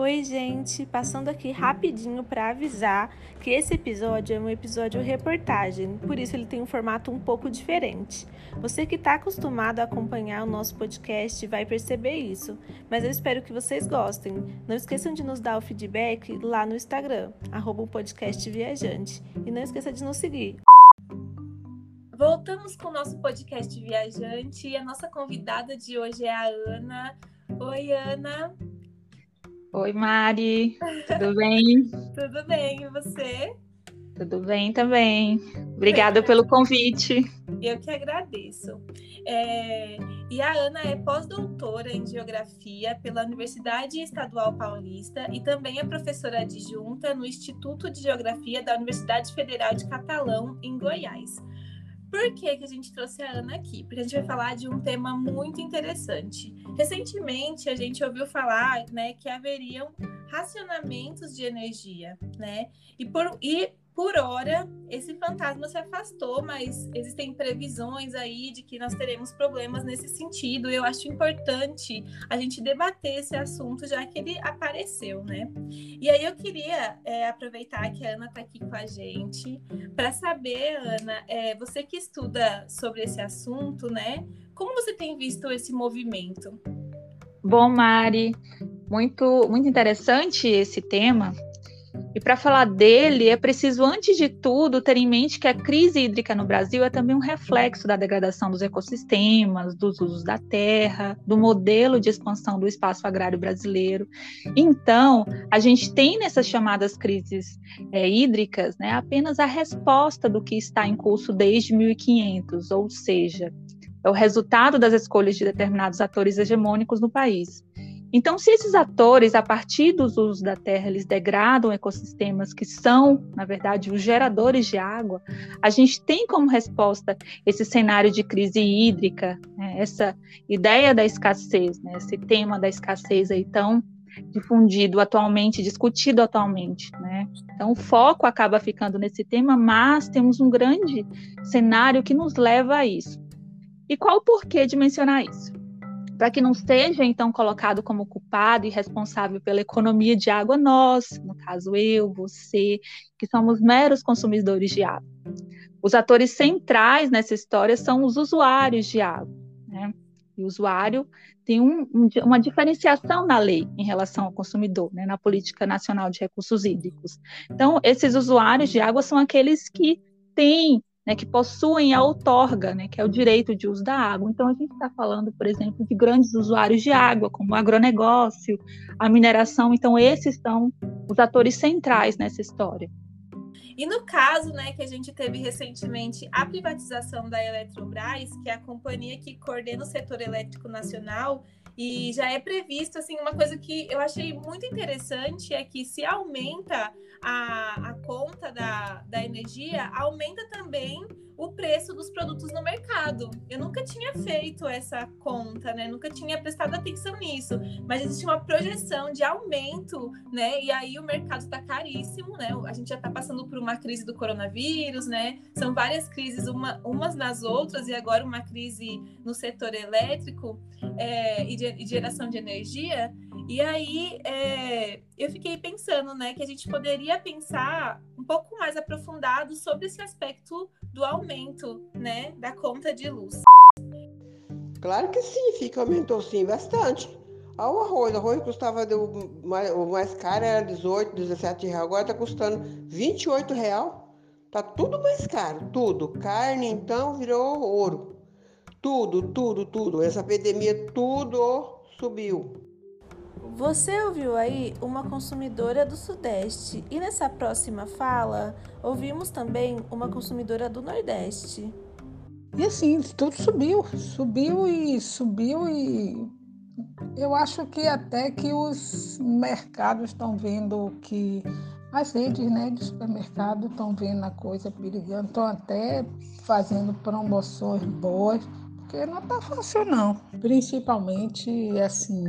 Oi, gente! Passando aqui rapidinho para avisar que esse episódio é um episódio reportagem, por isso ele tem um formato um pouco diferente. Você que está acostumado a acompanhar o nosso podcast vai perceber isso, mas eu espero que vocês gostem. Não esqueçam de nos dar o feedback lá no Instagram, arroba podcast viajante. E não esqueça de nos seguir. Voltamos com o nosso podcast viajante e a nossa convidada de hoje é a Ana. Oi, Ana! Oi, Mari, tudo bem? tudo bem, e você? Tudo bem também. Obrigada pelo convite. Eu que agradeço. É... E a Ana é pós-doutora em Geografia pela Universidade Estadual Paulista e também é professora adjunta no Instituto de Geografia da Universidade Federal de Catalão, em Goiás. Por que, que a gente trouxe a Ana aqui? Porque a gente vai falar de um tema muito interessante. Recentemente, a gente ouviu falar né, que haveriam racionamentos de energia, né? E, por, e por hora, esse fantasma se afastou, mas existem previsões aí de que nós teremos problemas nesse sentido. Eu acho importante a gente debater esse assunto, já que ele apareceu, né? E aí eu queria é, aproveitar que a Ana está aqui com a gente para saber, Ana, é, você que estuda sobre esse assunto, né? Como você tem visto esse movimento? Bom, Mari, muito, muito interessante esse tema e para falar dele, é preciso, antes de tudo, ter em mente que a crise hídrica no Brasil é também um reflexo da degradação dos ecossistemas, dos usos da terra, do modelo de expansão do espaço agrário brasileiro. Então, a gente tem nessas chamadas crises é, hídricas né, apenas a resposta do que está em curso desde 1500, ou seja, é o resultado das escolhas de determinados atores hegemônicos no país. Então, se esses atores, a partir dos usos da terra, eles degradam ecossistemas que são, na verdade, os geradores de água, a gente tem como resposta esse cenário de crise hídrica, né, essa ideia da escassez, né, esse tema da escassez aí tão difundido atualmente, discutido atualmente, né? Então o foco acaba ficando nesse tema, mas temos um grande cenário que nos leva a isso. E qual o porquê de mencionar isso? Para que não seja então colocado como culpado e responsável pela economia de água nós, no caso eu, você, que somos meros consumidores de água. Os atores centrais nessa história são os usuários de água, né? E o usuário tem um, um, uma diferenciação na lei em relação ao consumidor, né, na política nacional de recursos hídricos. Então, esses usuários de água são aqueles que têm né, que possuem a outorga, né, que é o direito de uso da água. Então, a gente está falando, por exemplo, de grandes usuários de água, como o agronegócio, a mineração. Então, esses são os atores centrais nessa história. E no caso, né, que a gente teve recentemente a privatização da Eletrobras, que é a companhia que coordena o setor elétrico nacional, e já é previsto, assim, uma coisa que eu achei muito interessante é que se aumenta a, a conta da, da energia, aumenta também o preço dos produtos no mercado. Eu nunca tinha feito essa conta, né? Nunca tinha prestado atenção nisso. Mas existe uma projeção de aumento, né? E aí o mercado está caríssimo, né? A gente já está passando por uma crise do coronavírus, né? São várias crises uma, umas nas outras e agora uma crise no setor elétrico é, e, de, de geração de energia. E aí é, eu fiquei pensando, né, que a gente poderia pensar pouco mais aprofundado sobre esse aspecto do aumento, né, da conta de luz. Claro que sim, fica aumentou sim bastante. Olha o arroz, o arroz custava o mais, o mais caro era 18, 17 reais, agora está custando 28 real. Tá tudo mais caro, tudo. Carne então virou ouro. Tudo, tudo, tudo. Essa epidemia tudo subiu. Você ouviu aí uma consumidora do Sudeste e nessa próxima fala ouvimos também uma consumidora do Nordeste. E assim, tudo subiu, subiu e subiu e eu acho que até que os mercados estão vendo que as redes né, de supermercado estão vendo a coisa perigando, estão até fazendo promoções boas porque não está fácil não. Principalmente assim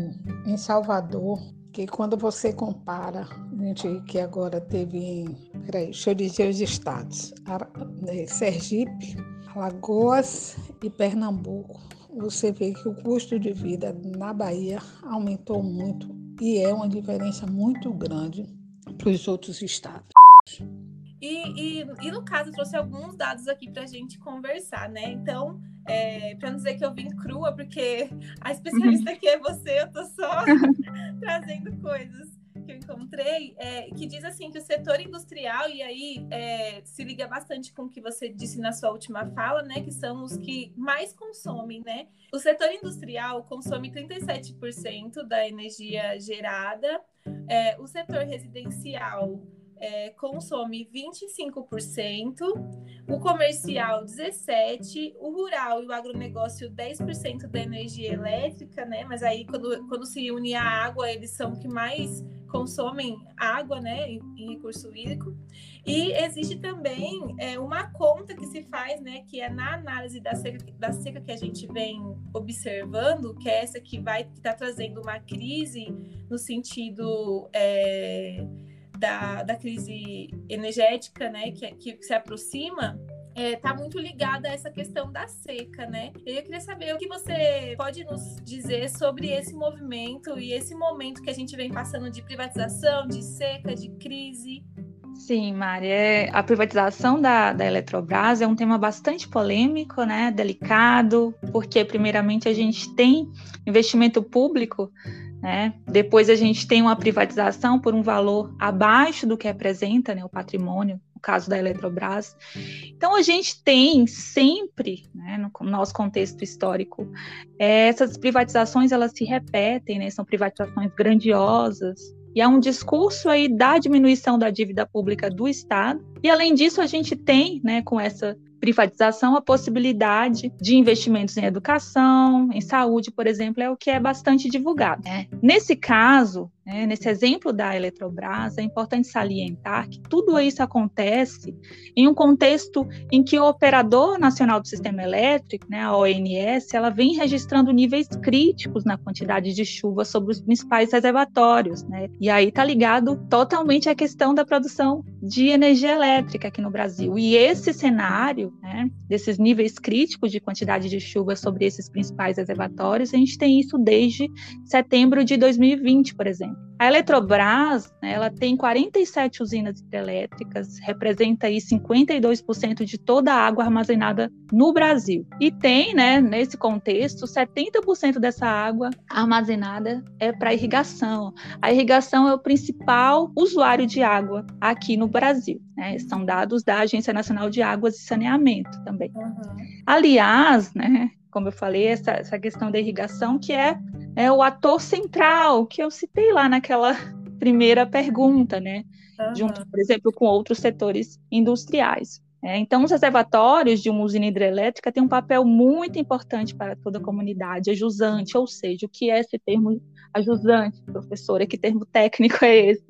em Salvador, que quando você compara, gente que agora teve peraí, deixa eu dizer os estados, né, Sergipe, Alagoas e Pernambuco, você vê que o custo de vida na Bahia aumentou muito e é uma diferença muito grande para os outros estados. E, e, e, no caso, trouxe alguns dados aqui para a gente conversar, né? Então, é, para não dizer que eu vim crua, porque a especialista aqui é você, eu tô só trazendo coisas que eu encontrei, é, que diz assim que o setor industrial, e aí é, se liga bastante com o que você disse na sua última fala, né? Que são os que mais consomem, né? O setor industrial consome 37% da energia gerada, é, o setor residencial é, consome 25%, o comercial 17%, o rural e o agronegócio 10% da energia elétrica, né? Mas aí quando, quando se une a água, eles são que mais consomem água, né, em, recurso hídrico. E existe também é, uma conta que se faz, né, que é na análise da seca, da seca que a gente vem observando, que é essa que vai estar tá trazendo uma crise no sentido é, da, da crise energética, né, que, que se aproxima, está é, muito ligada a essa questão da seca, né? Eu queria saber o que você pode nos dizer sobre esse movimento e esse momento que a gente vem passando de privatização, de seca, de crise. Sim, Mari, é, a privatização da, da Eletrobras é um tema bastante polêmico, né, delicado, porque primeiramente a gente tem investimento público né? Depois a gente tem uma privatização por um valor abaixo do que representa né, o patrimônio, no caso da Eletrobras. Então a gente tem sempre, né, no nosso contexto histórico, é, essas privatizações elas se repetem, né, são privatizações grandiosas, e há um discurso aí da diminuição da dívida pública do Estado. E além disso, a gente tem, né, com essa privatização, a possibilidade de investimentos em educação, em saúde, por exemplo, é o que é bastante divulgado. Né? Nesse caso, né, nesse exemplo da Eletrobras, é importante salientar que tudo isso acontece em um contexto em que o Operador Nacional do Sistema Elétrico, né, a ONS, ela vem registrando níveis críticos na quantidade de chuva sobre os principais reservatórios. Né? E aí está ligado totalmente à questão da produção de energia elétrica aqui no Brasil. E esse cenário, né, desses níveis críticos de quantidade de chuva sobre esses principais reservatórios, a gente tem isso desde setembro de 2020, por exemplo. A Eletrobras, né, ela tem 47 usinas hidrelétricas, representa aí 52% de toda a água armazenada no Brasil. E tem, né, nesse contexto, 70% dessa água armazenada é para irrigação. A irrigação é o principal usuário de água aqui no Brasil. Né? São dados da Agência Nacional de Águas e Saneamento também. Uhum. Aliás, né, como eu falei, essa, essa questão da irrigação que é é o ator central que eu citei lá naquela primeira pergunta, né? Uhum. Junto, por exemplo, com outros setores industriais. É, então, os reservatórios de uma usina hidrelétrica têm um papel muito importante para toda a comunidade, a jusante, ou seja, o que é esse termo ajusante, professora, que termo técnico é esse?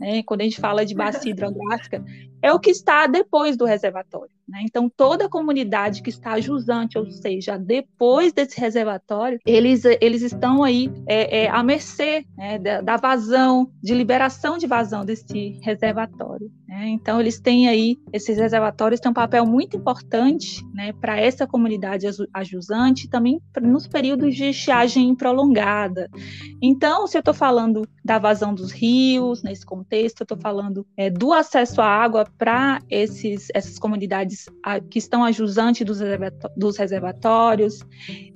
Né? Quando a gente fala de bacia hidrográfica, é o que está depois do reservatório. Né? Então, toda a comunidade que está jusante, ou seja, depois desse reservatório, eles, eles estão aí é, é, à mercê né, da, da, vazão, de liberação de vazão desse reservatório. Né? Então, eles têm aí, esses reservatórios têm um papel muito importante né, para essa comunidade ajusante, também nos períodos de estiagem prolongada. Então, se eu estou falando da vazão dos rios, nesse contexto, eu estou falando é, do acesso à água para essas comunidades que estão ajusantes dos, dos reservatórios.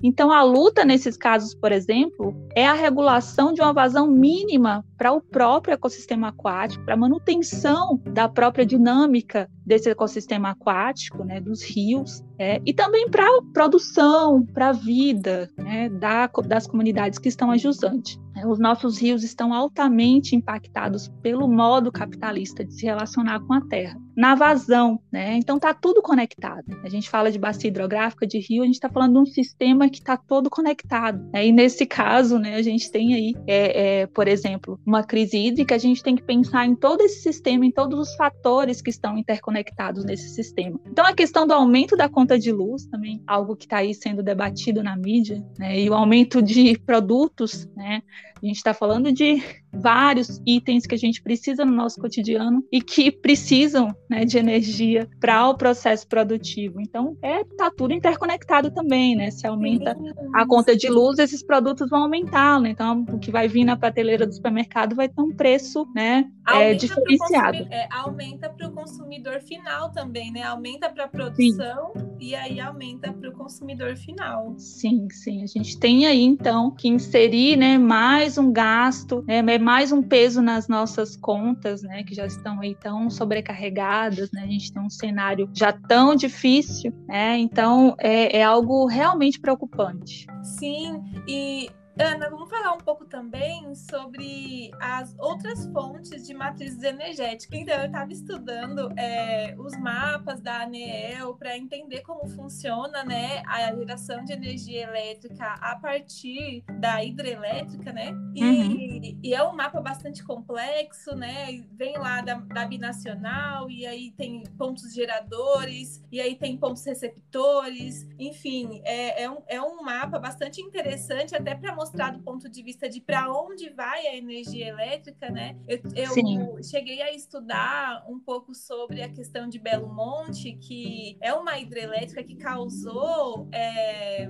Então, a luta nesses casos, por exemplo, é a regulação de uma vazão mínima para o próprio ecossistema aquático, para a manutenção da própria dinâmica desse ecossistema aquático, né, dos rios, é, e também para a produção, para a vida né, da, das comunidades que estão ajusantes. Os nossos rios estão altamente impactados pelo modo capitalista de se relacionar com a terra. Na vazão, né? Então está tudo conectado. A gente fala de bacia hidrográfica, de rio, a gente está falando de um sistema que está todo conectado. Né? E nesse caso, né, a gente tem aí, é, é, por exemplo, uma crise hídrica, a gente tem que pensar em todo esse sistema, em todos os fatores que estão interconectados nesse sistema. Então a questão do aumento da conta de luz também, algo que está aí sendo debatido na mídia, né? E o aumento de produtos, né? A gente está falando de vários itens que a gente precisa no nosso cotidiano e que precisam né, de energia para o processo produtivo. Então, é tá tudo interconectado também, né? Se aumenta a conta de luz, esses produtos vão aumentar, né? Então, o que vai vir na prateleira do supermercado vai ter um preço, né, é, diferenciado. É, aumenta para o consumidor final também, né? Aumenta para a produção sim. E aí aumenta para o consumidor final. Sim, sim. A gente tem aí então que inserir, né, mais um gasto, né, mais um peso nas nossas contas, né, que já estão aí tão sobrecarregadas, né, a gente tem um cenário já tão difícil, né, então é, é algo realmente preocupante. Sim, e Ana, vamos falar um pouco também sobre as outras fontes de matrizes energéticas. Então, eu estava estudando é, os mapas da ANEEL para entender como funciona né, a geração de energia elétrica a partir da hidrelétrica, né? E, uhum. e é um mapa bastante complexo, né? Vem lá da, da binacional, e aí tem pontos geradores, e aí tem pontos receptores, enfim, é, é, um, é um mapa bastante interessante até para mostrar do ponto de vista de para onde vai a energia elétrica, né? Eu, eu cheguei a estudar um pouco sobre a questão de Belo Monte, que é uma hidrelétrica que causou é,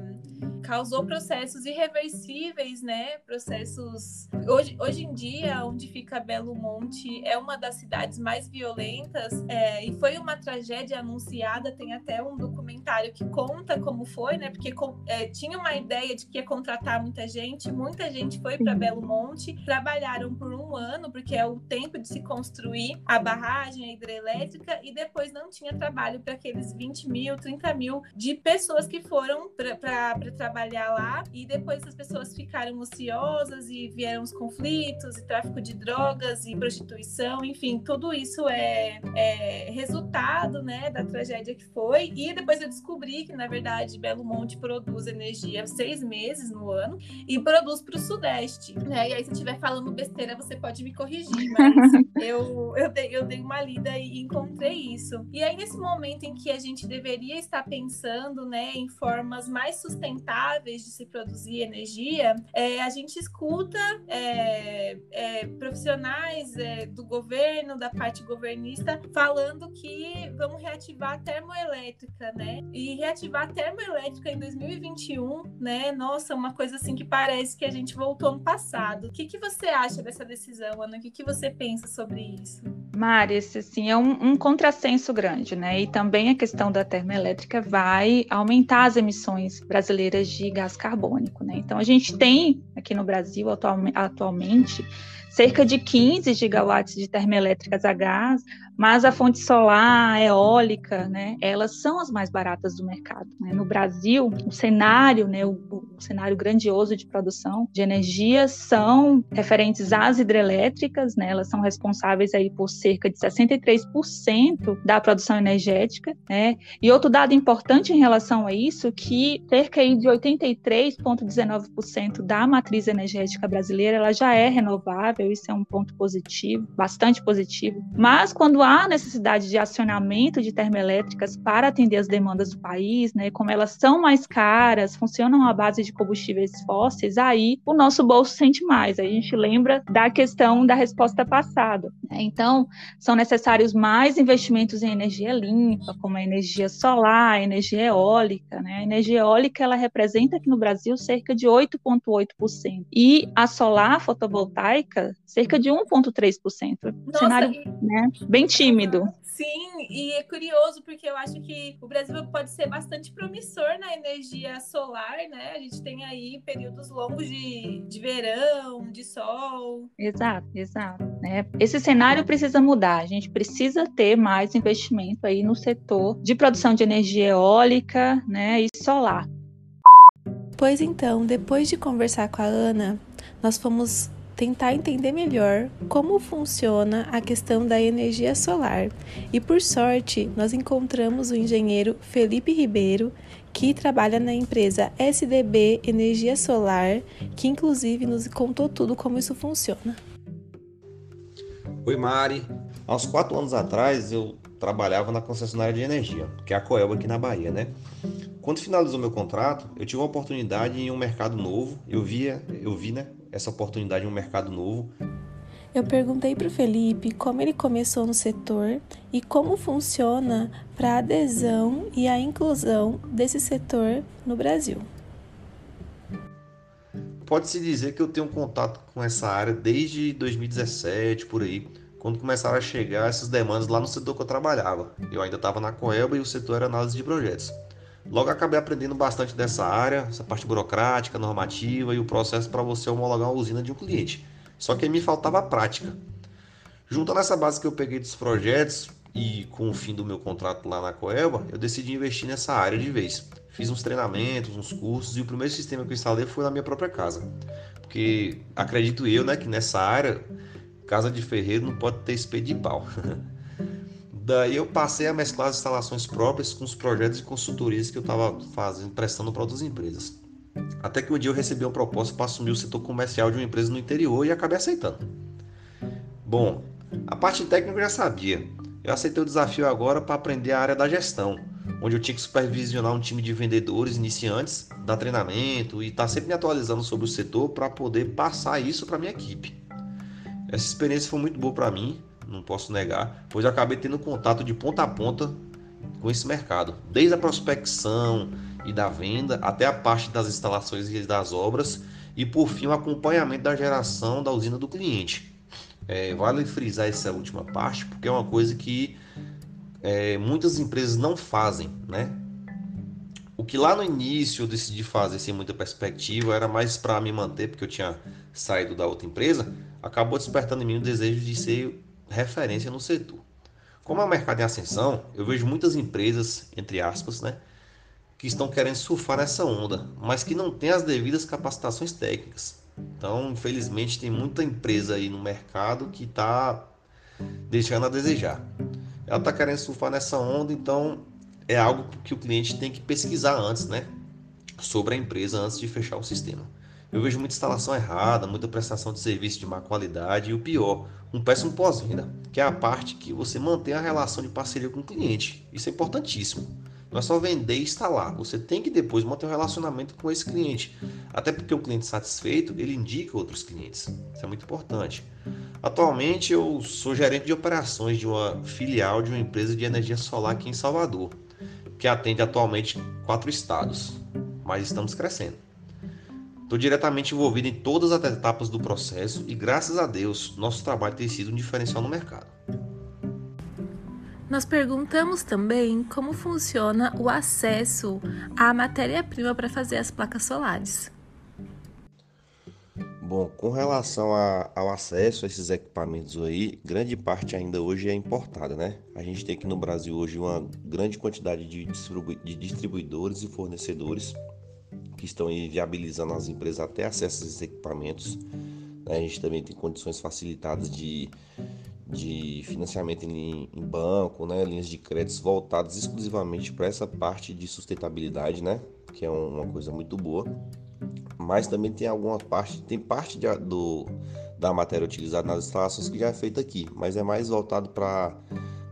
causou processos irreversíveis, né? Processos. Hoje, hoje em dia, onde fica Belo Monte é uma das cidades mais violentas é, e foi uma tragédia anunciada. Tem até um documentário que conta como foi, né? Porque é, tinha uma ideia de que ia contratar muita gente, muita gente foi para Belo Monte, trabalharam por um ano, porque é o tempo de se construir a barragem a hidrelétrica, e depois não tinha trabalho para aqueles 20 mil, 30 mil de pessoas que foram para trabalhar trabalhar lá. E depois as pessoas ficaram ociosas e vieram os conflitos e tráfico de drogas e prostituição, enfim, tudo isso é, é resultado, né, da tragédia que foi. E depois eu descobri que na verdade Belo Monte produz energia seis meses no ano e produz para o Sudeste, né? E aí se eu estiver falando besteira você pode me corrigir, mas eu eu dei, eu dei uma lida e encontrei isso. E aí nesse momento em que a gente deveria estar pensando, né, em formas mais sustentáveis de se produzir energia, é, a gente escuta é, é, profissionais é, do governo, da parte governista, falando que vamos reativar a termoelétrica, né? E reativar a termoelétrica em 2021, né? Nossa, uma coisa assim que parece que a gente voltou no passado. O que, que você acha dessa decisão, Ana? O que, que você pensa sobre isso? Mari, esse assim, é um, um contrassenso grande, né? E também a questão da termoelétrica vai aumentar as emissões brasileiras de gás carbônico. Né? Então, a gente tem aqui no Brasil atualmente cerca de 15 gigawatts de termoelétricas a gás, mas a fonte solar, a eólica, né, elas são as mais baratas do mercado. Né? No Brasil, o cenário, né, o, o, cenário grandioso de produção de energia são referentes às hidrelétricas, né, elas são responsáveis aí por cerca de 63% da produção energética. Né? E outro dado importante em relação a isso, que cerca aí de 83,19% da matriz energética brasileira ela já é renovável, isso é um ponto positivo, bastante positivo. Mas quando há necessidade de acionamento de termoelétricas para atender as demandas do país, né, como elas são mais caras, funcionam à base de combustíveis fósseis, aí o nosso bolso sente mais. A gente lembra da questão da resposta passada. Né? Então, são necessários mais investimentos em energia limpa, como a energia solar, a energia eólica. Né? A energia eólica ela representa aqui no Brasil cerca de 8,8%. E a solar fotovoltaica, cerca de 1,3%. Cenário né, bem tímido. Sim, e é curioso porque eu acho que o Brasil pode ser bastante promissor na energia solar, né? A gente tem aí períodos longos de, de verão, de sol. Exato, exato. Né? Esse cenário precisa mudar. A gente precisa ter mais investimento aí no setor de produção de energia eólica né, e solar. Pois então, depois de conversar com a Ana, nós fomos tentar entender melhor como funciona a questão da energia solar. E por sorte, nós encontramos o engenheiro Felipe Ribeiro, que trabalha na empresa SDB Energia Solar, que inclusive nos contou tudo como isso funciona. Oi, Mari. Há uns quatro anos atrás eu trabalhava na concessionária de energia, que é a Coelba aqui na Bahia, né? Quando finalizou meu contrato, eu tive uma oportunidade em um mercado novo. Eu via, eu vi, né, essa oportunidade em um mercado novo. Eu perguntei para o Felipe como ele começou no setor e como funciona para a adesão e a inclusão desse setor no Brasil. Pode-se dizer que eu tenho contato com essa área desde 2017, por aí, quando começaram a chegar essas demandas lá no setor que eu trabalhava. Eu ainda estava na Coelba e o setor era análise de projetos. Logo acabei aprendendo bastante dessa área, essa parte burocrática, normativa e o processo para você homologar uma usina de um cliente. Só que me faltava a prática. Junto nessa base que eu peguei dos projetos e com o fim do meu contrato lá na Coelba, eu decidi investir nessa área de vez. Fiz uns treinamentos, uns cursos e o primeiro sistema que eu instalei foi na minha própria casa. Porque acredito eu, né, que nessa área, casa de ferreiro não pode ter espelho de pau. Daí eu passei a mesclar as instalações próprias com os projetos e consultorias que eu estava fazendo, prestando para outras empresas. Até que um dia eu recebi uma proposta para assumir o setor comercial de uma empresa no interior e acabei aceitando. Bom, a parte técnica eu já sabia. Eu aceitei o desafio agora para aprender a área da gestão, onde eu tinha que supervisionar um time de vendedores iniciantes, dar treinamento e estar tá sempre me atualizando sobre o setor para poder passar isso para minha equipe. Essa experiência foi muito boa para mim, não posso negar, pois acabei tendo contato de ponta a ponta com esse mercado, desde a prospecção e da venda até a parte das instalações e das obras e por fim o acompanhamento da geração da usina do cliente. É, vale frisar essa última parte porque é uma coisa que é, muitas empresas não fazem, né? O que lá no início eu decidi fazer sem muita perspectiva era mais para me manter, porque eu tinha saído da outra empresa, acabou despertando em mim o desejo de ser referência no setor. Como é um mercado em ascensão, eu vejo muitas empresas, entre aspas, né, que estão querendo surfar nessa onda, mas que não têm as devidas capacitações técnicas. Então, infelizmente, tem muita empresa aí no mercado que está deixando a desejar ela está querendo surfar nessa onda, então é algo que o cliente tem que pesquisar antes, né? Sobre a empresa antes de fechar o sistema. Eu vejo muita instalação errada, muita prestação de serviço de má qualidade e o pior, um péssimo pós-venda, que é a parte que você mantém a relação de parceria com o cliente. Isso é importantíssimo. Não é só vender e instalar, você tem que depois manter um relacionamento com esse cliente. Até porque o cliente satisfeito, ele indica outros clientes. Isso é muito importante. Atualmente eu sou gerente de operações de uma filial de uma empresa de energia solar aqui em Salvador, que atende atualmente quatro estados, mas estamos crescendo. Estou diretamente envolvido em todas as etapas do processo e graças a Deus nosso trabalho tem sido um diferencial no mercado. Nós perguntamos também como funciona o acesso à matéria-prima para fazer as placas solares. Bom, com relação a, ao acesso a esses equipamentos aí, grande parte ainda hoje é importada, né? A gente tem aqui no Brasil hoje uma grande quantidade de, distribu de distribuidores e fornecedores que estão aí viabilizando as empresas até acesso a esses equipamentos. Né? A gente também tem condições facilitadas de, de financiamento em, em banco, né? linhas de créditos voltadas exclusivamente para essa parte de sustentabilidade, né? que é uma coisa muito boa mas também tem alguma parte, tem parte de, do, da matéria utilizada nas instalações que já é feita aqui, mas é mais voltado para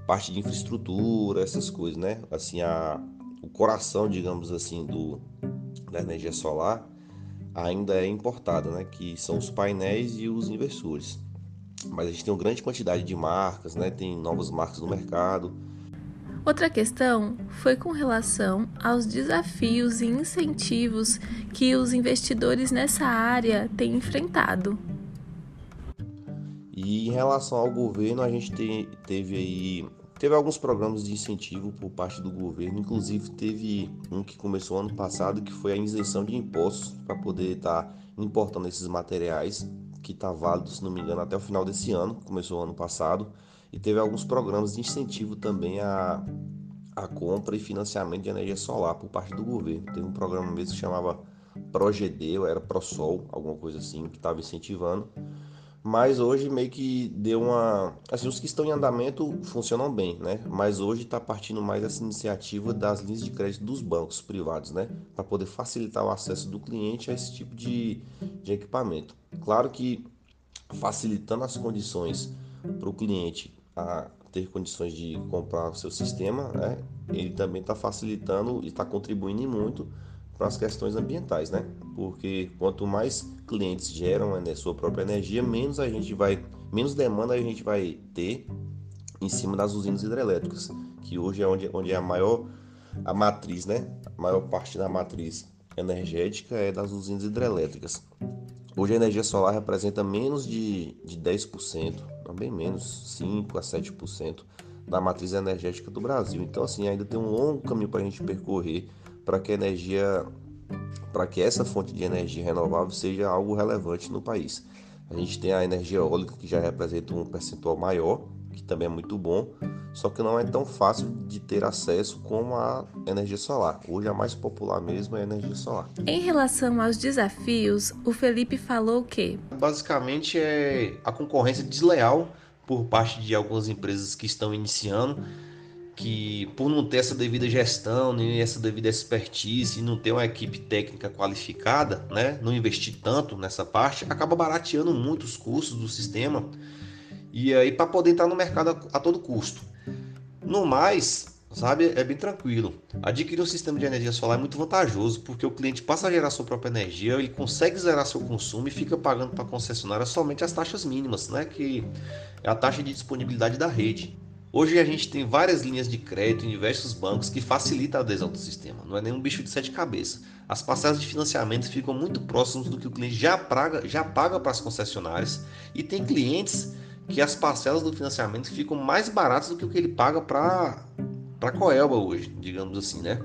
parte de infraestrutura, essas coisas, né? Assim, a, o coração, digamos assim, do, da energia solar ainda é importada, né? Que são os painéis e os inversores. Mas a gente tem uma grande quantidade de marcas, né? Tem novas marcas no mercado Outra questão foi com relação aos desafios e incentivos que os investidores nessa área têm enfrentado. E em relação ao governo, a gente te, teve aí teve alguns programas de incentivo por parte do governo, inclusive teve um que começou ano passado que foi a isenção de impostos para poder estar tá importando esses materiais, que está válido, se não me engano, até o final desse ano, começou ano passado e teve alguns programas de incentivo também a, a compra e financiamento de energia solar por parte do governo. Teve um programa mesmo que chamava Progedeu, era ProSol, alguma coisa assim, que estava incentivando. Mas hoje meio que deu uma. Assim, os que estão em andamento funcionam bem, né? Mas hoje está partindo mais essa iniciativa das linhas de crédito dos bancos privados, né? Para poder facilitar o acesso do cliente a esse tipo de, de equipamento. Claro que facilitando as condições para o cliente a ter condições de comprar o seu sistema, né? ele também está facilitando e está contribuindo muito para as questões ambientais, né? Porque quanto mais clientes geram a sua própria energia, menos a gente vai, menos demanda a gente vai ter em cima das usinas hidrelétricas, que hoje é onde, onde é a maior a matriz, né? A maior parte da matriz energética é das usinas hidrelétricas. Hoje a energia solar representa menos de, de 10%, não bem menos, 5 a 7% da matriz energética do Brasil. Então, assim, ainda tem um longo caminho para a gente percorrer para que a energia, para que essa fonte de energia renovável seja algo relevante no país. A gente tem a energia eólica que já representa um percentual maior, que também é muito bom, só que não é tão fácil de ter acesso como a energia solar. Hoje a mais popular mesmo é a energia solar. Em relação aos desafios, o Felipe falou que basicamente é a concorrência desleal por parte de algumas empresas que estão iniciando, que por não ter essa devida gestão, nem essa devida expertise, não ter uma equipe técnica qualificada, né, não investir tanto nessa parte, acaba barateando muito os custos do sistema e aí para poder entrar no mercado a, a todo custo. No mais, sabe, é bem tranquilo. Adquirir um sistema de energia solar é muito vantajoso, porque o cliente passa a gerar sua própria energia, ele consegue zerar seu consumo e fica pagando para a concessionária somente as taxas mínimas, né, que é a taxa de disponibilidade da rede. Hoje a gente tem várias linhas de crédito em diversos bancos que facilitam a adesão do sistema. Não é nenhum bicho de sete cabeças. As parcelas de financiamento ficam muito próximas do que o cliente já paga, já paga para as concessionárias e tem clientes que as parcelas do financiamento ficam mais baratas do que o que ele paga para a Coelba hoje, digamos assim, né?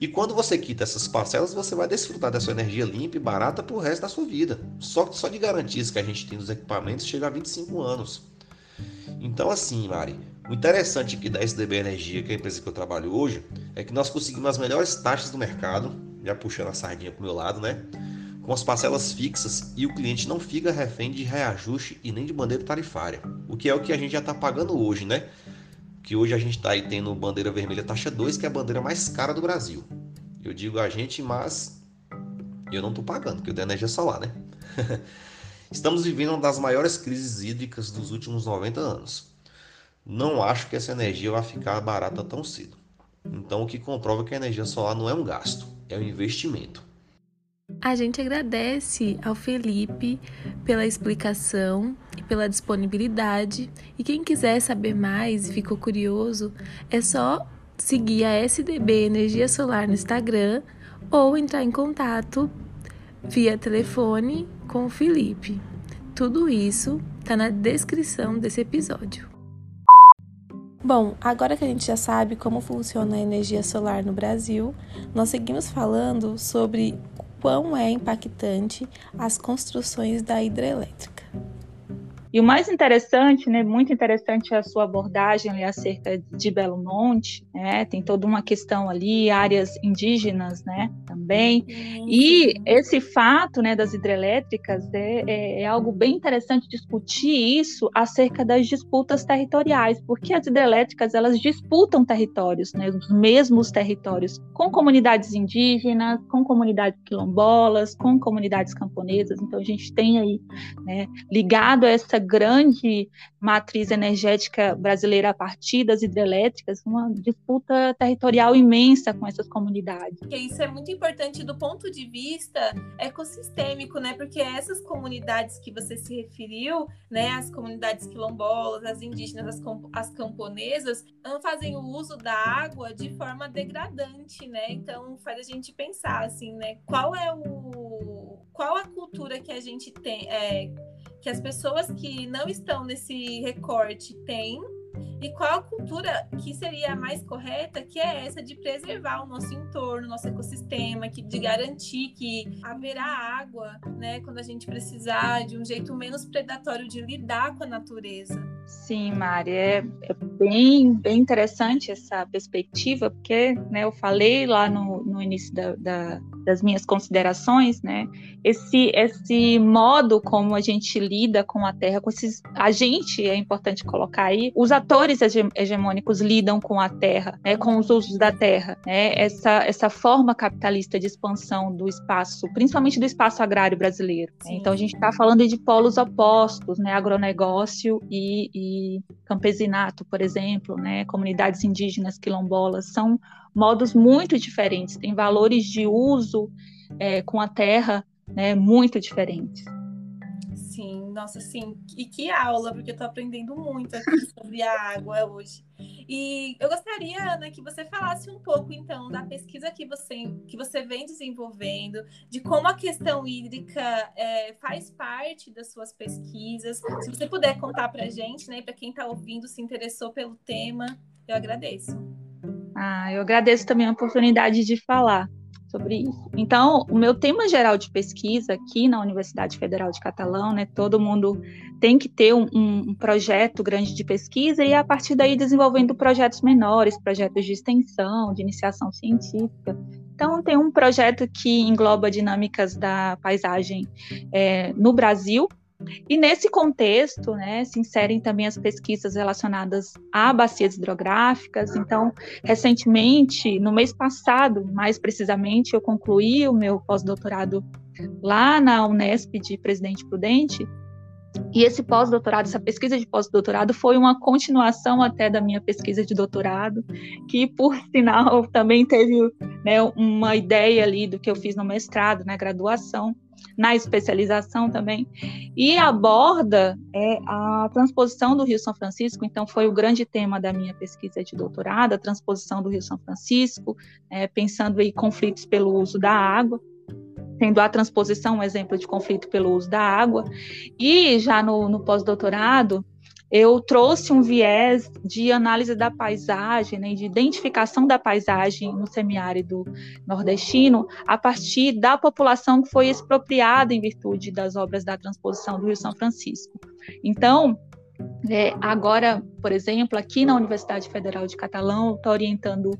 E quando você quita essas parcelas, você vai desfrutar dessa energia limpa e barata para o resto da sua vida. Só, só de garantias que a gente tem nos equipamentos chega a 25 anos. Então, assim, Mari, o interessante aqui da SDB Energia, que é a empresa que eu trabalho hoje, é que nós conseguimos as melhores taxas do mercado, já puxando a sardinha para o meu lado, né? com as parcelas fixas e o cliente não fica refém de reajuste e nem de bandeira tarifária, o que é o que a gente já está pagando hoje, né? Que hoje a gente está aí tendo bandeira vermelha taxa 2, que é a bandeira mais cara do Brasil. Eu digo a gente, mas eu não estou pagando, porque eu tenho energia solar, né? Estamos vivendo uma das maiores crises hídricas dos últimos 90 anos. Não acho que essa energia vai ficar barata tão cedo. Então, o que comprova que a energia solar não é um gasto, é um investimento. A gente agradece ao Felipe pela explicação e pela disponibilidade. E quem quiser saber mais e ficou curioso, é só seguir a SDB Energia Solar no Instagram ou entrar em contato via telefone com o Felipe. Tudo isso está na descrição desse episódio. Bom, agora que a gente já sabe como funciona a energia solar no Brasil, nós seguimos falando sobre quão é impactante as construções da hidrelétrica. E o mais interessante, né, muito interessante a sua abordagem ali acerca de Belo Monte, né, tem toda uma questão ali, áreas indígenas, né, também. E esse fato, né, das hidrelétricas é, é, é, algo bem interessante discutir isso acerca das disputas territoriais, porque as hidrelétricas elas disputam territórios, né, os mesmos territórios, com comunidades indígenas, com comunidades quilombolas, com comunidades camponesas. Então a gente tem aí, né, ligado a essa grande matriz energética brasileira a partir das hidrelétricas, uma disputa territorial imensa com essas comunidades. Isso é muito importante do ponto de vista ecossistêmico, né? Porque essas comunidades que você se referiu, né, as comunidades quilombolas, as indígenas, as, as camponesas, fazem o uso da água de forma degradante, né? Então faz a gente pensar assim, né? Qual é o qual a cultura que a gente tem, é, que as pessoas que não estão nesse recorte têm e qual a cultura que seria a mais correta, que é essa de preservar o nosso entorno, nosso ecossistema, que de garantir que haverá água, né, quando a gente precisar, de um jeito menos predatório de lidar com a natureza. Sim, Mari, é, é, bem, bem interessante essa perspectiva, porque né, eu falei lá no, no início da, da, das minhas considerações, né, esse, esse modo como a gente lida com a terra, com esses, a gente, é importante colocar aí, os atores hegemônicos lidam com a terra, né, com os usos da terra, né, essa, essa forma capitalista de expansão do espaço, principalmente do espaço agrário brasileiro. Né? Então a gente está falando de polos opostos, né, agronegócio e, e campesinato, por exemplo, né, comunidades indígenas quilombolas, são modos muito diferentes, têm valores de uso é, com a terra né, muito diferentes. Sim, nossa, sim. E que aula, porque eu estou aprendendo muito aqui sobre a água hoje. E eu gostaria, Ana, que você falasse um pouco, então, da pesquisa que você, que você vem desenvolvendo, de como a questão hídrica é, faz parte das suas pesquisas. Se você puder contar para a gente, né, para quem está ouvindo, se interessou pelo tema, eu agradeço. Ah, eu agradeço também a oportunidade de falar sobre isso. Então, o meu tema geral de pesquisa aqui na Universidade Federal de Catalão, né, todo mundo tem que ter um, um, projeto grande de pesquisa e a partir daí desenvolvendo projetos menores, projetos de extensão, de iniciação científica. Então, tem um projeto que engloba dinâmicas da paisagem é, no Brasil, e nesse contexto, né, se inserem também as pesquisas relacionadas a bacias hidrográficas. Então, recentemente, no mês passado, mais precisamente, eu concluí o meu pós-doutorado lá na Unesp de Presidente Prudente. E esse pós-doutorado, essa pesquisa de pós-doutorado foi uma continuação até da minha pesquisa de doutorado, que por sinal também teve né, uma ideia ali do que eu fiz no mestrado, na graduação na especialização também, e aborda é, a transposição do Rio São Francisco, então foi o grande tema da minha pesquisa de doutorado, a transposição do Rio São Francisco, é, pensando em conflitos pelo uso da água, tendo a transposição um exemplo de conflito pelo uso da água, e já no, no pós-doutorado, eu trouxe um viés de análise da paisagem, né, de identificação da paisagem no semiárido nordestino, a partir da população que foi expropriada em virtude das obras da transposição do Rio São Francisco. Então, é, agora, por exemplo, aqui na Universidade Federal de Catalão, estou orientando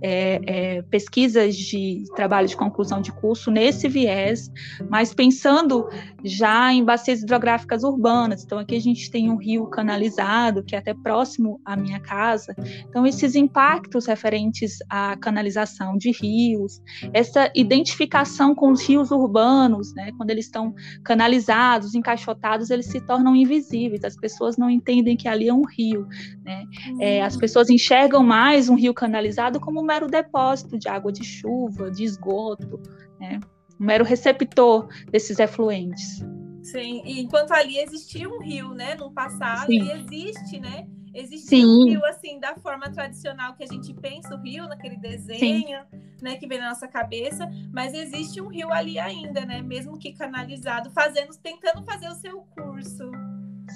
é, é, pesquisas de trabalho de conclusão de curso nesse viés, mas pensando já em bacias hidrográficas urbanas. Então, aqui a gente tem um rio canalizado, que é até próximo à minha casa. Então, esses impactos referentes à canalização de rios, essa identificação com os rios urbanos, né, quando eles estão canalizados, encaixotados, eles se tornam invisíveis, as pessoas não entendem que ali é um rio. Né? É, as pessoas enxergam mais um rio canalizado como um mero depósito de água de chuva, de esgoto, né? um mero receptor desses efluentes. Sim, e enquanto ali existia um rio, né, no passado, Sim. e existe, né? Existe Sim. um rio, assim, da forma tradicional que a gente pensa o rio, naquele desenho, Sim. né, que vem na nossa cabeça, mas existe um rio ali ainda, né, mesmo que canalizado, fazendo, tentando fazer o seu curso.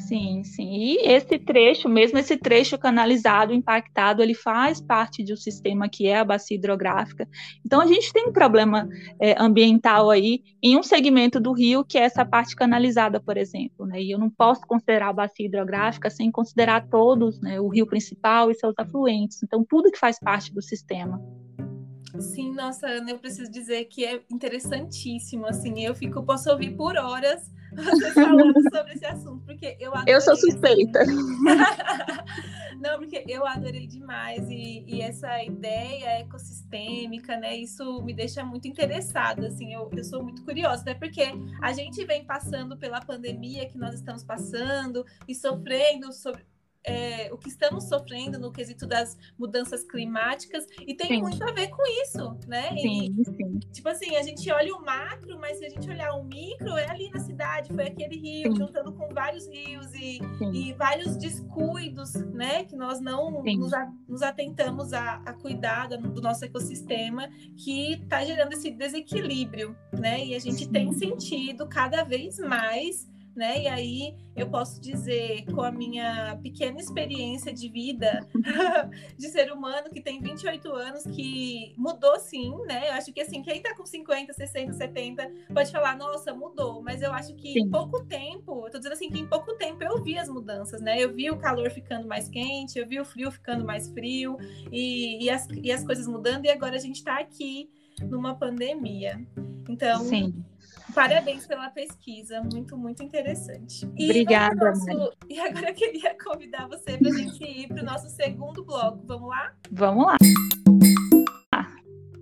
Sim, sim. E esse trecho, mesmo esse trecho canalizado, impactado, ele faz parte de um sistema que é a bacia hidrográfica. Então, a gente tem um problema é, ambiental aí em um segmento do rio, que é essa parte canalizada, por exemplo. Né? E eu não posso considerar a bacia hidrográfica sem considerar todos, né, o rio principal e seus afluentes. Então, tudo que faz parte do sistema. Sim, nossa, Ana, eu preciso dizer que é interessantíssimo, assim, eu fico, posso ouvir por horas falando sobre esse assunto, porque eu adorei. Eu sou suspeita. Não, porque eu adorei demais e, e, essa ideia ecossistêmica, né? Isso me deixa muito interessada, assim, eu, eu sou muito curiosa, até porque a gente vem passando pela pandemia que nós estamos passando e sofrendo sobre é, o que estamos sofrendo no quesito das mudanças climáticas e tem sim. muito a ver com isso, né? Sim, e, sim. Tipo assim, a gente olha o macro, mas se a gente olhar o micro, é ali na cidade, foi aquele rio, sim. juntando com vários rios e, e, vários descuidos, né? Que nós não nos, nos, atentamos a, a cuidar do nosso ecossistema, que está gerando esse desequilíbrio, né? E a gente tem sentido cada vez mais né? E aí eu posso dizer, com a minha pequena experiência de vida de ser humano que tem 28 anos, que mudou sim, né? Eu acho que assim, quem tá com 50, 60, 70 pode falar, nossa, mudou, mas eu acho que sim. em pouco tempo, eu tô dizendo assim, que em pouco tempo eu vi as mudanças, né? Eu vi o calor ficando mais quente, eu vi o frio ficando mais frio e, e, as, e as coisas mudando, e agora a gente tá aqui numa pandemia. Então, Sim. Parabéns pela pesquisa, muito, muito interessante. E Obrigada, nosso... E agora eu queria convidar você para a gente ir para o nosso segundo bloco. Vamos lá? Vamos lá.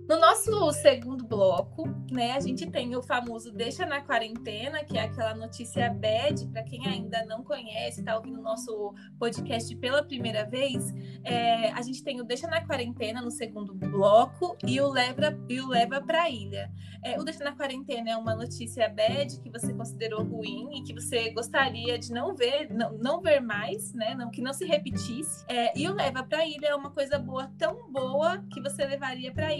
No nosso segundo bloco, né, a gente tem o famoso Deixa na Quarentena, que é aquela notícia bad, para quem ainda não conhece, está ouvindo o nosso podcast pela primeira vez. É, a gente tem o Deixa na Quarentena no segundo bloco e o Leva, o leva para ilha. É, o Deixa na Quarentena é uma notícia bad que você considerou ruim e que você gostaria de não ver, não, não ver mais, né, não, que não se repetisse. É, e o Leva para a ilha é uma coisa boa, tão boa, que você levaria para a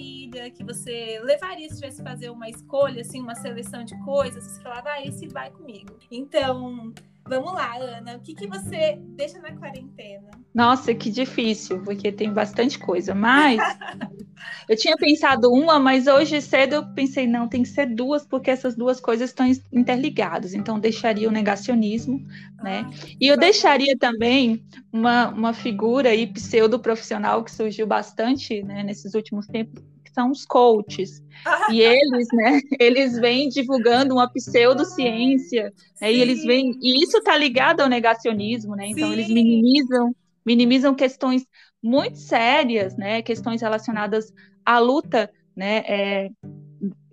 que você levaria se tivesse fazer uma escolha, assim, uma seleção de coisas, você falava, ah, esse vai comigo. Então, vamos lá, Ana, o que, que você deixa na quarentena? Nossa, que difícil, porque tem bastante coisa, mas eu tinha pensado uma, mas hoje cedo eu pensei, não, tem que ser duas, porque essas duas coisas estão interligadas, então deixaria o negacionismo, né? Ah, e eu deixaria também uma, uma figura aí pseudo-profissional que surgiu bastante né, nesses últimos tempos, são os coaches. E eles, né, eles vêm divulgando uma pseudociência, né, e eles vêm, e isso está ligado ao negacionismo, né? Então Sim. eles minimizam, minimizam questões muito sérias, né, questões relacionadas à luta, né, é,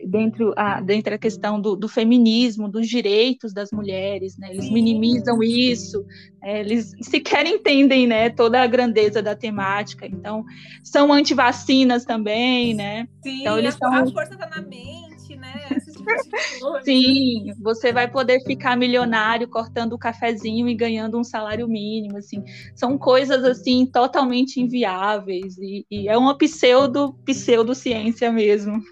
dentro a, dentro a questão do, do, feminismo, dos direitos das mulheres, né? Eles minimizam isso, é, eles sequer entendem, né, toda a grandeza da temática. Então, são antivacinas também, né? Sim, então, eles a, são... a força está na mente, né? Tipo Sim, você vai poder ficar milionário cortando o cafezinho e ganhando um salário mínimo, assim. São coisas, assim, totalmente inviáveis e, e é uma pseudo, pseudociência mesmo.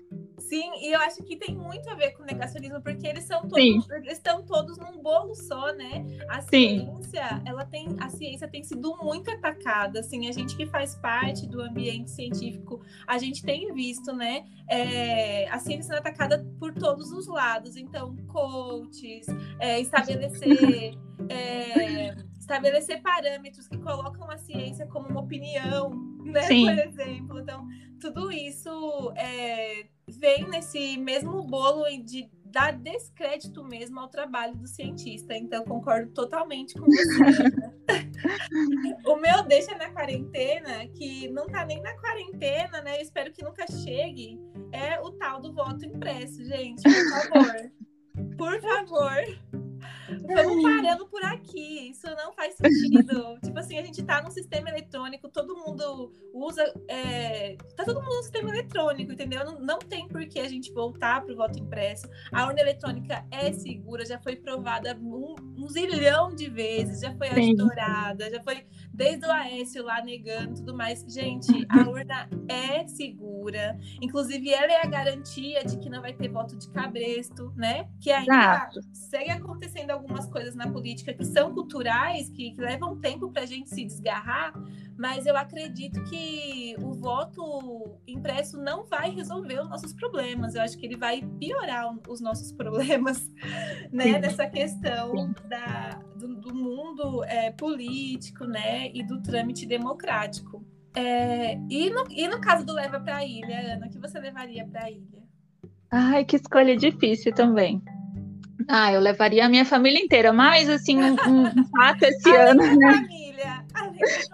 Sim, e eu acho que tem muito a ver com o negacionismo, porque eles são todos, eles estão todos num bolo só, né? A Sim. ciência, ela tem, a ciência tem sido muito atacada, assim, a gente que faz parte do ambiente científico, a gente tem visto, né, é, a ciência sendo atacada por todos os lados, então, coaches, é, estabelecer é, estabelecer parâmetros que colocam a ciência como uma opinião, né? Sim. Por exemplo. Então, tudo isso é, vem nesse mesmo bolo de dar descrédito mesmo ao trabalho do cientista. Então, concordo totalmente com você. o meu deixa na quarentena, que não tá nem na quarentena, né? Eu espero que nunca chegue, é o tal do voto impresso, gente. Por favor. Por favor. Vamos parando por aqui. Isso não faz sentido. tipo assim, a gente tá num sistema eletrônico, todo mundo usa. É... Tá todo mundo no sistema eletrônico, entendeu? Não, não tem por que a gente voltar pro voto impresso. A urna eletrônica é segura, já foi provada um, um zilhão de vezes, já foi auditorada, já foi desde o Aécio lá negando tudo mais. Gente, a urna é segura. Inclusive, ela é a garantia de que não vai ter voto de cabresto, né? Que ainda Exato. segue acontecendo algumas coisas na política que são culturais, que, que levam tempo para a gente se desgarrar, mas eu acredito que o voto impresso não vai resolver os nossos problemas. Eu acho que ele vai piorar os nossos problemas, né? Nessa questão da, do, do mundo é, político, né? E do trâmite democrático. É, e, no, e no caso do leva para a ilha, Ana, o que você levaria para a ilha? Ai, que escolha difícil também. Ah, eu levaria a minha família inteira, mas assim, um, um fato esse Além ano, né? Família.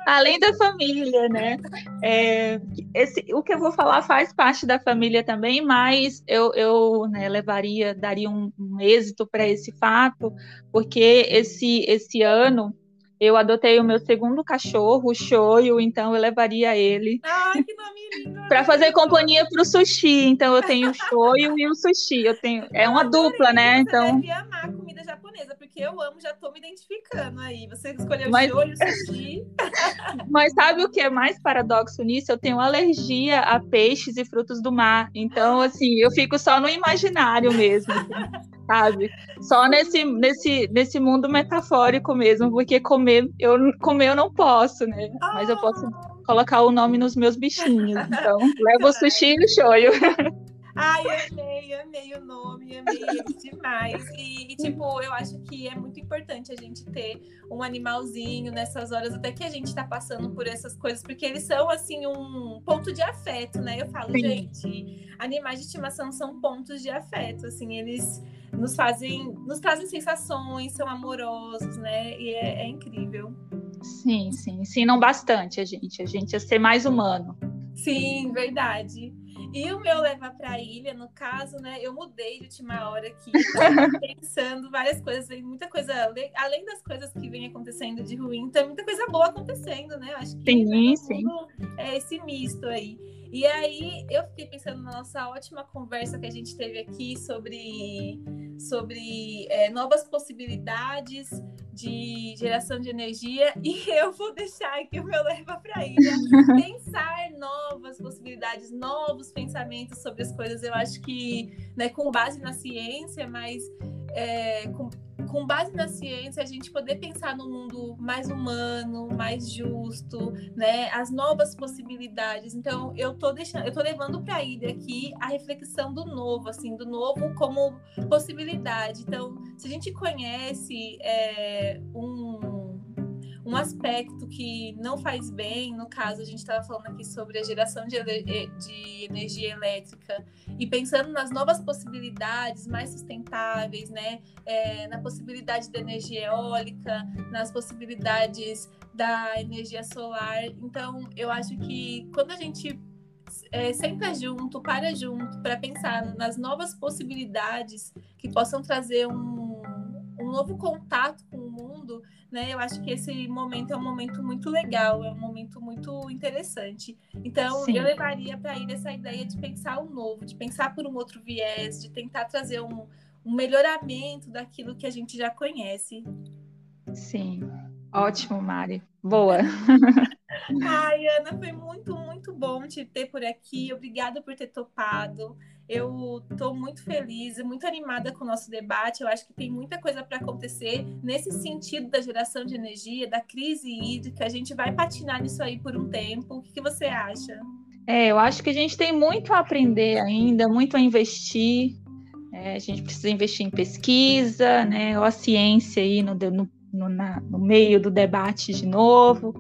Além da família, né? É, esse, o que eu vou falar faz parte da família também, mas eu, eu né, levaria, daria um, um êxito para esse fato, porque esse, esse ano eu adotei o meu segundo cachorro, o Shoyo, então eu levaria ele. Ai, que nome lindo! para fazer companhia para o sushi. Então eu tenho o Shoyo e o sushi. Eu tenho, é uma dupla, né? Então. Você amar a comida japonesa, porque eu amo, já estou me identificando aí. Você escolheu Mas... o Shoyo, o sushi. Mas sabe o que é mais paradoxo nisso? Eu tenho alergia a peixes e frutos do mar. Então, assim, eu fico só no imaginário mesmo. Sabe? Só nesse, nesse, nesse mundo metafórico mesmo, porque comer eu, comer eu não posso, né? Mas eu posso colocar o nome nos meus bichinhos. Então, leva o sushi e o shoyu. Ai, amei, amei o nome, amei ele demais. E, e, tipo, eu acho que é muito importante a gente ter um animalzinho nessas horas, até que a gente tá passando por essas coisas, porque eles são, assim, um ponto de afeto, né? Eu falo, Sim. gente, animais de estimação são pontos de afeto, assim, eles nos fazem, nos trazem sensações, são amorosos, né? E é, é incrível. Sim, sim, ensinam bastante a gente, a gente a ser mais humano. Sim, verdade. E o meu levar para a ilha, no caso, né? Eu mudei de última hora aqui, pensando várias coisas, muita coisa, além das coisas que vem acontecendo de ruim, tem muita coisa boa acontecendo, né? Acho que sim, né, sim. é esse misto aí. E aí eu fiquei pensando na nossa ótima conversa que a gente teve aqui sobre, sobre é, novas possibilidades de geração de energia e eu vou deixar aqui o meu leva para ilha pensar novas possibilidades, novos pensamentos sobre as coisas. Eu acho que, né, com base na ciência, mas é, com, com base na ciência, a gente poder pensar num mundo mais humano, mais justo, né? As novas possibilidades. Então, eu tô deixando, eu tô levando para a ilha aqui a reflexão do novo, assim, do novo como possibilidade. Então, se a gente conhece é, um um aspecto que não faz bem, no caso, a gente estava falando aqui sobre a geração de, de, energia elétrica e pensando nas novas possibilidades mais sustentáveis, né? É, na possibilidade da energia eólica, nas possibilidades da energia solar. Então, eu acho que quando a gente é, senta junto, para junto, para pensar nas novas possibilidades que possam trazer um, um novo contato com né? Eu acho que esse momento é um momento muito legal, é um momento muito interessante. Então, Sim. eu levaria para ir essa ideia de pensar o novo, de pensar por um outro viés, de tentar trazer um, um melhoramento daquilo que a gente já conhece. Sim, ótimo, Mari. Boa. Ai, Ana, foi muito, muito bom te ter por aqui. Obrigada por ter topado. Eu estou muito feliz, muito animada com o nosso debate. Eu acho que tem muita coisa para acontecer nesse sentido da geração de energia, da crise hídrica. A gente vai patinar nisso aí por um tempo. O que, que você acha? É, eu acho que a gente tem muito a aprender ainda, muito a investir. É, a gente precisa investir em pesquisa, né, ou a ciência aí no, no, no, na, no meio do debate de novo.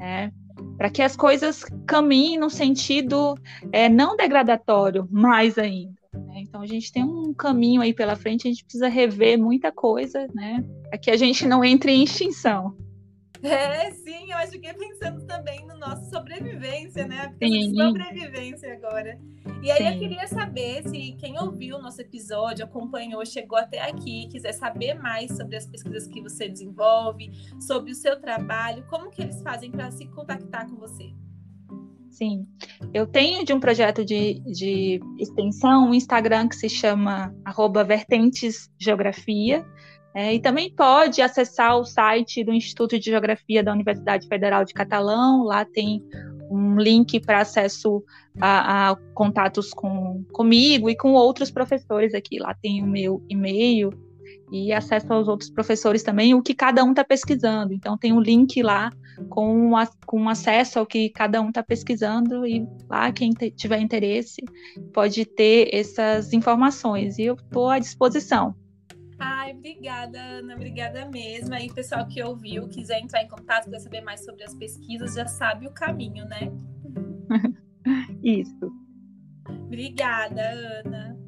É, para que as coisas caminhem no sentido é, não degradatório, mais ainda. Né? Então a gente tem um caminho aí pela frente, a gente precisa rever muita coisa, né? Para que a gente não entre em extinção. É, sim, eu acho que é pensando também no nosso sobrevivência, né? Sim. sobrevivência agora. E aí sim. eu queria saber se quem ouviu o nosso episódio, acompanhou, chegou até aqui, quiser saber mais sobre as pesquisas que você desenvolve, sobre o seu trabalho, como que eles fazem para se contactar com você? Sim, eu tenho de um projeto de, de extensão um Instagram que se chama Vertentes Geografia. É, e também pode acessar o site do Instituto de Geografia da Universidade Federal de Catalão. Lá tem um link para acesso a, a, contatos com, comigo e com outros professores aqui. Lá tem o meu e-mail e acesso aos outros professores também, o que cada um está pesquisando. Então tem um link lá com, a, com acesso ao que cada um está pesquisando e lá quem tiver interesse pode ter essas informações. E eu estou à disposição. Ai, obrigada, Ana, obrigada mesmo. Aí, pessoal que ouviu, quiser entrar em contato, quiser saber mais sobre as pesquisas, já sabe o caminho, né? Isso. Obrigada, Ana.